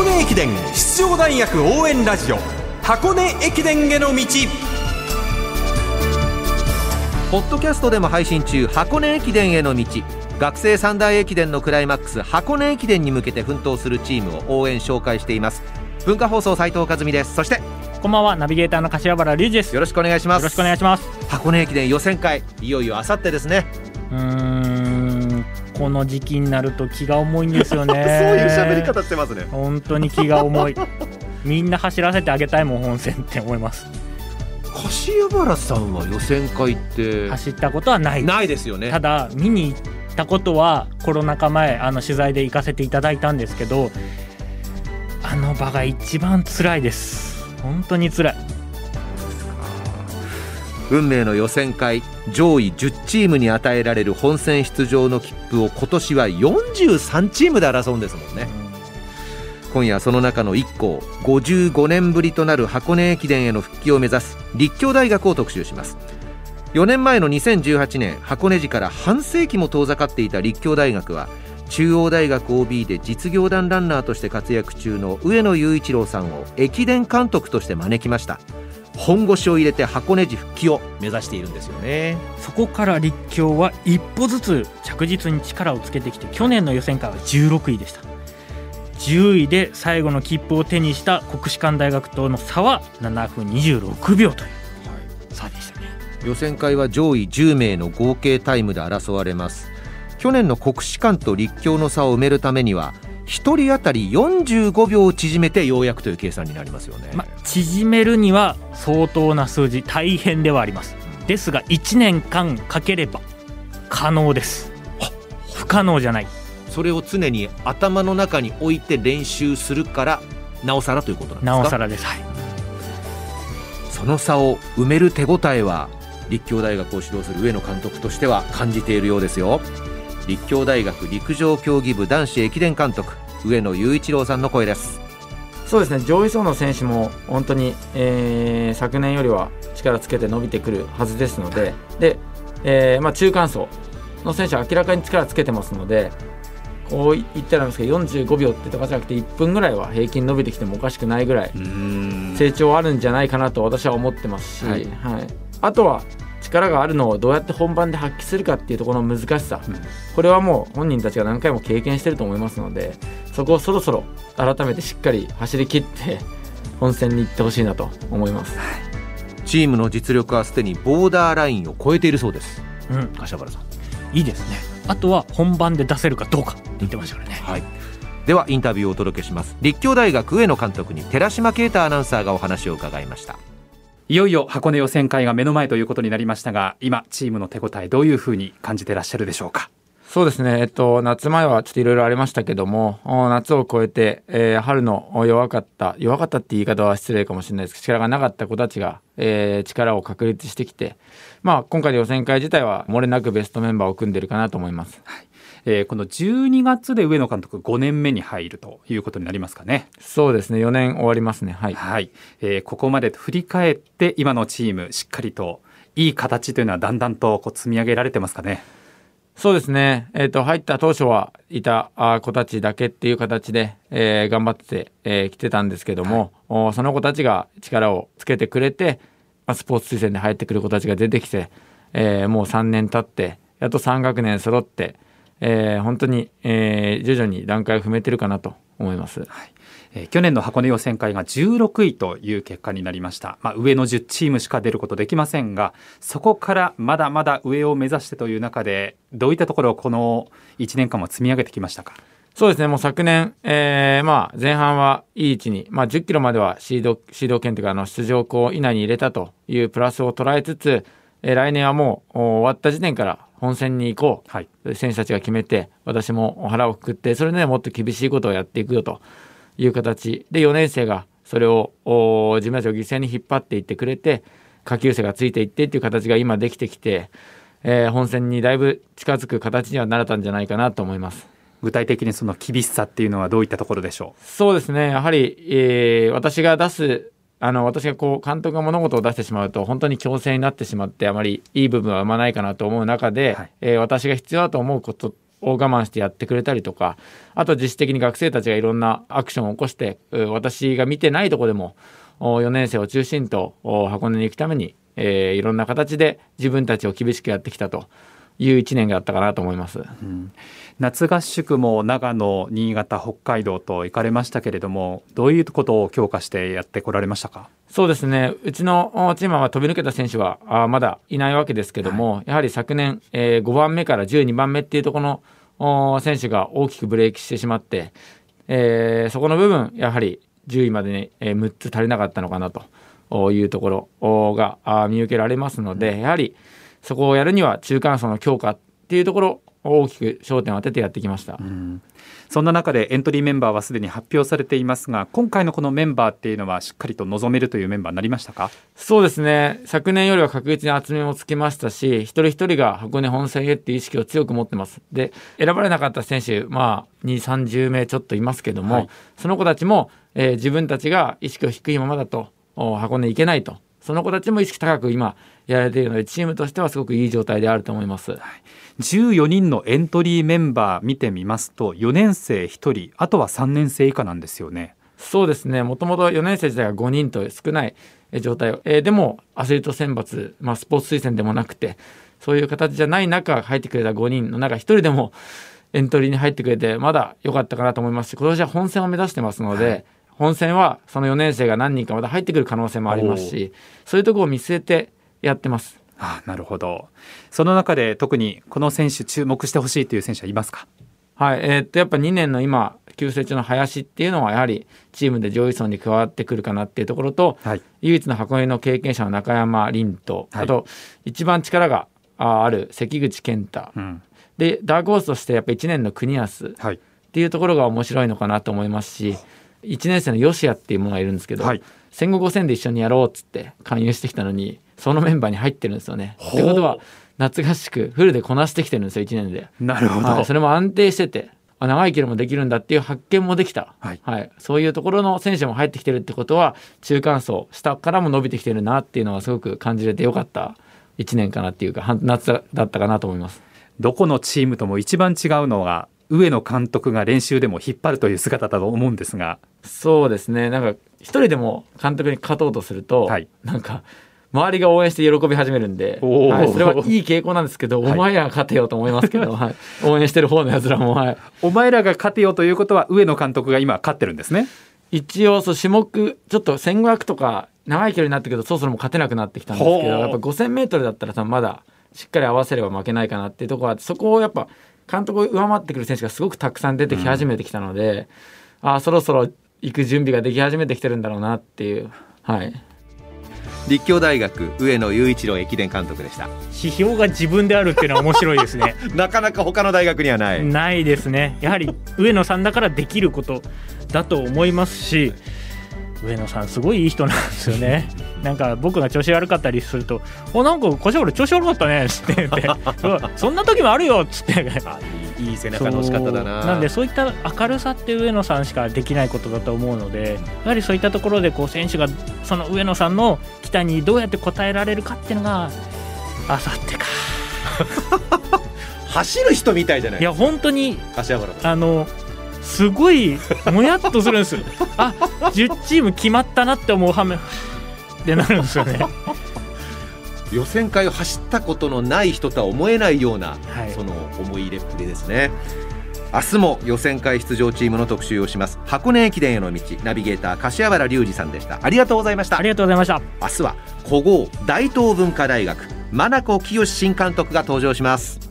箱根駅伝出場大学応援ラジオ箱根駅伝への道。ポッドキャストでも配信中箱根駅伝への道。学生三大駅伝のクライマックス箱根駅伝に向けて奮闘するチームを応援紹介しています。文化放送斉藤和美です。そしてこんばんは。ナビゲーターの柏原隆二です。よろしくお願いします。よろしくお願いします。箱根駅伝予選会いよいよあさってですね。うーんこの時期になると気が重いんですよね。そういう喋り方してますね。本当に気が重い。みんな走らせてあげたいもん本戦って思います。柏原さんは予選会って。走ったことはない。ないですよね。ただ見に行ったことはコロナ禍前あの取材で行かせていただいたんですけどあの場が一番辛いです。本当に辛い運命の予選会上位10チームに与えられる本戦出場の切符を今年は43チームで争うんですもんね。今夜その中の1校55年ぶりとなる箱根駅伝への復帰を目指す立教大学を特集します。4年前の2018年箱根路から半世紀も遠ざかっていた立教大学は中央大学 OB で実業団ランナーとして活躍中の上野雄一郎さんを駅伝監督として招きました。本腰を入れて箱根路復帰を目指しているんですよね。そこから立教は一歩ずつ着実に力をつけてきて去年の予選会は16位でした。10位で最後の切符を手にした国士舘大学との差は7分26秒という差でしたね。予選会は上位10名の合計タイムで争われます。去年の国士舘と立教の差を埋めるためには1人当たり45秒を縮めてようやくという計算になりますよね、まあ、縮めるには相当な数字大変ではあります。ですが1年間かければ可能です。不可能じゃない。それを常に頭の中に置いて練習するからなおさらということなんですか？なおさらです。はい。その差を埋める手応えは立教大学を指導する上野監督としては感じているようですよ立教大学陸上競技部男子駅伝監督上野雄一郎さんの声です。そうですね上位層の選手も本当に、えー昨年よりは力つけて伸びてくるはずですのでで、えーまあ、中間層の選手は明らかに力つけてますのでこう言ったらなんですけど45秒ってとかじゃなくて1分ぐらいは平均伸びてきてもおかしくないぐらい成長あるんじゃないかなと私は思ってますし、ははいい。あとは力があるのをどうやって本番で発揮するかっていうところの難しさ、これはもう本人たちが何回も経験してると思いますのでそこをそろそろ改めてしっかり走り切って本戦に行ってほしいなと思います。チームの実力はすでにボーダーラインを超えているそうです。うん。柏原さん。いいですね。あとは本番で出せるかどうかって言ってましたからね。はい。ではインタビューをお届けします。立教大学上野監督に寺島啓太アナウンサーがお話を伺いましたいよいよ箱根予選会が目の前ということになりましたが今チームの手応えどういうふうに感じてらっしゃるでしょうか？そうですね、えっと、夏前はちょっといろいろありましたけども、お夏を超えて、えー春の弱かった、弱かったって言い方は失礼かもしれないです。けど、力がなかった子たちが、えー力を確立してきて、まあ、今回の予選会自体は、漏れなくベストメンバーを組んでるかなと思います。えーこの12月で上野監督5年目に入るということになりますかね。そうですね、4年終わりますね。はい。はい、えーここまで振り返って今のチームしっかりといい形というのはだんだんとこう積み上げられてますかね。そうですね、えっと入った当初はいた子たちだけっていう形で、えー頑張って、えー来てたんですけども、おその子たちが力をつけてくれて、まあ、スポーツ推薦で入ってくる子たちが出てきて、えーもう3年経ってやっと3学年揃って、えー本当に、えー徐々に段階を踏めてるかなと思います。えー去年の箱根予選会が16位という結果になりました、まあ、上の10チームしか出ることできませんがそこからまだまだ上を目指してという中でどういったところをこの1年間は積み上げてきましたか？そうですね、もう昨年、えーまあ、前半はいい位置に、まあ、10キロまではシードシード権というかあの出場校以内に入れたというプラスを捉えつつ、えー来年はもうお終わった時点から本戦に行こう、はい。選手たちが決めて、私も腹をくくって、それでもっと厳しいことをやっていくよと。いう形。で、4年生がそれをお自分たちを犠牲に引っ張っていってくれて、下級生がついていってっていう形が今できてきて、えー本戦にだいぶ近づく形にはなれたんじゃないかなと思います。具体的にその厳しさっていうのはどういったところでしょそうですね、やはり、えー私が出す、あの私がこう監督が物事を出してしまうと、本当に強制になってしまって、あまりいい部分は生まないかなと思う中で、はい。えー私が必要だと思うこと我慢してやってくれたりとかあと自主的に学生たちがいろんなアクションを起こしてう私が見てないとこでもお4年生を中心とお箱根に行くために、えーいろんな形で自分たちを厳しくやってきたという1年があったかなと思います。夏合宿も長野新潟北海道と行かれましたけれどもどういうことを強化してやってこられましたか？そうですね、うちのおチームは飛び抜けた選手はあまだいないわけですけども、やはり昨年、えー5番目から12番目っていうところのお選手が大きくブレーキしてしまって、えーそこの部分、やはり10位までに、えー6つ足りなかったのかなとおいうところおがあ見受けられますので、やはりそこをやるには中間層の強化っていうところを大きく焦点を当ててやってきました。そんな中でエントリーメンバーはすでに発表されていますが今回のこのメンバーっていうのはしっかりと望めるというメンバーになりましたか？そうですね。昨年よりは確実に厚みもつきましたし一人一人が箱根本戦へっていう意識を強く持ってます。で選ばれなかった選手まあ2 3 0名ちょっといますけども、はい。その子たちも、えー自分たちが意識を低いままだとお箱根行けないとその子たちも意識高く今やられているのでチームとしてはすごくいい状態であると思います。14人のエントリーメンバー見てみますと4年生1人あとは3年生以下なんですよね。そうですね、もともと4年生自体が5人と少ないえー状態、えーでもアスリート選抜、まあ、スポーツ推薦でもなくて、そういう形じゃない中、入ってくれた5人の中、1人でもエントリーに入ってくれて、まだ良かったかなと思いますし、今年は本戦を目指してますので、本戦はその4年生が何人かまだ入ってくる可能性もありますし、そういうところを見据えてやってます。あなるほど。その中で特にこの選手注目してほしいという選手はいますか？はい、えーっとやっぱ2年の今急成長の林っていうのはやはりチームで上位層に加わってくるかなっていうところと、はい。唯一の箱根の経験者の中山凛と、はい。あと一番力があある関口健太、うん。でダークホースとしてやっぱ1年の国安っはい。ていうところが面白いのかなと思いますし1年生の吉谷っていうものがいるんですけど、はい。戦後5000で一緒にやろうっつって勧誘してきたのにそのメンバーに入ってるんですよね。ってことは夏合宿フルでこなしてきてるんですよ1年で。なるほど、はい、それも安定しててあ長いキロもできるんだっていう発見もできた、はい。そういうところの選手も入ってきてるってことは中間層下からも伸びてきてるなっていうのはすごく感じれてよかった。1年かなっていうか半夏だったかなと思います。どこのチームとも一番違うのが上野監督が練習でも引っ張るという姿だと思うんですが。そうですね。なんか一人でも監督に勝とうとすると、はい。なんか周りが応援して喜び始めるんで、はい、それはいい傾向なんですけど、はい。お前らが勝てよと思いますけど、はい、応援してる方のやつらも、はい、お前らが勝てよということは上野監督が今勝ってるんですね。一応そう種目ちょっと1500とか長い距離になったけどそろそろもう勝てなくなってきたんですけどやっぱ 5000m だったら多分まだしっかり合わせれば負けないかなっていうところがあってそこをやっぱ監督を上回ってくる選手がすごくたくさん出てき始めてきたので、ああそろそろ行く準備ができ始めてきてるんだろうなっていう。はい。立教大学上野雄一郎駅伝監督でした。指標が自分であるっていうのは面白いですね。なかなか他の大学にはない、ないですね。やはり上野さんだからできることだと思いますし上野さんすごいいい人なんですよねなんか僕が調子悪かったりすると「おなんか柏原調子悪かったね」っつって言ってそ う「そんな時もあるよ」っつって。いい背中の仕方だな。なんでそういった明るさって上野さんしかできないことだと思うのでやはりそういったところでこう選手がその上野さんの期待にどうやって応えられるかっていうのがあさってか。走る人みたいじゃないいや本当にあのすごいもやっとするんですあ10チーム決まったなって思うはめってなるんですよね。予選会を走ったことのない人とは思えないような、はい。その思い入れっぷりですね。明日も予選会出場チームの特集をします。箱根駅伝への道ナビゲーター柏原隆二さんでした。ありがとうございました。ありがとうございました。明日は古豪大東文化大学真名子清新監督が登場します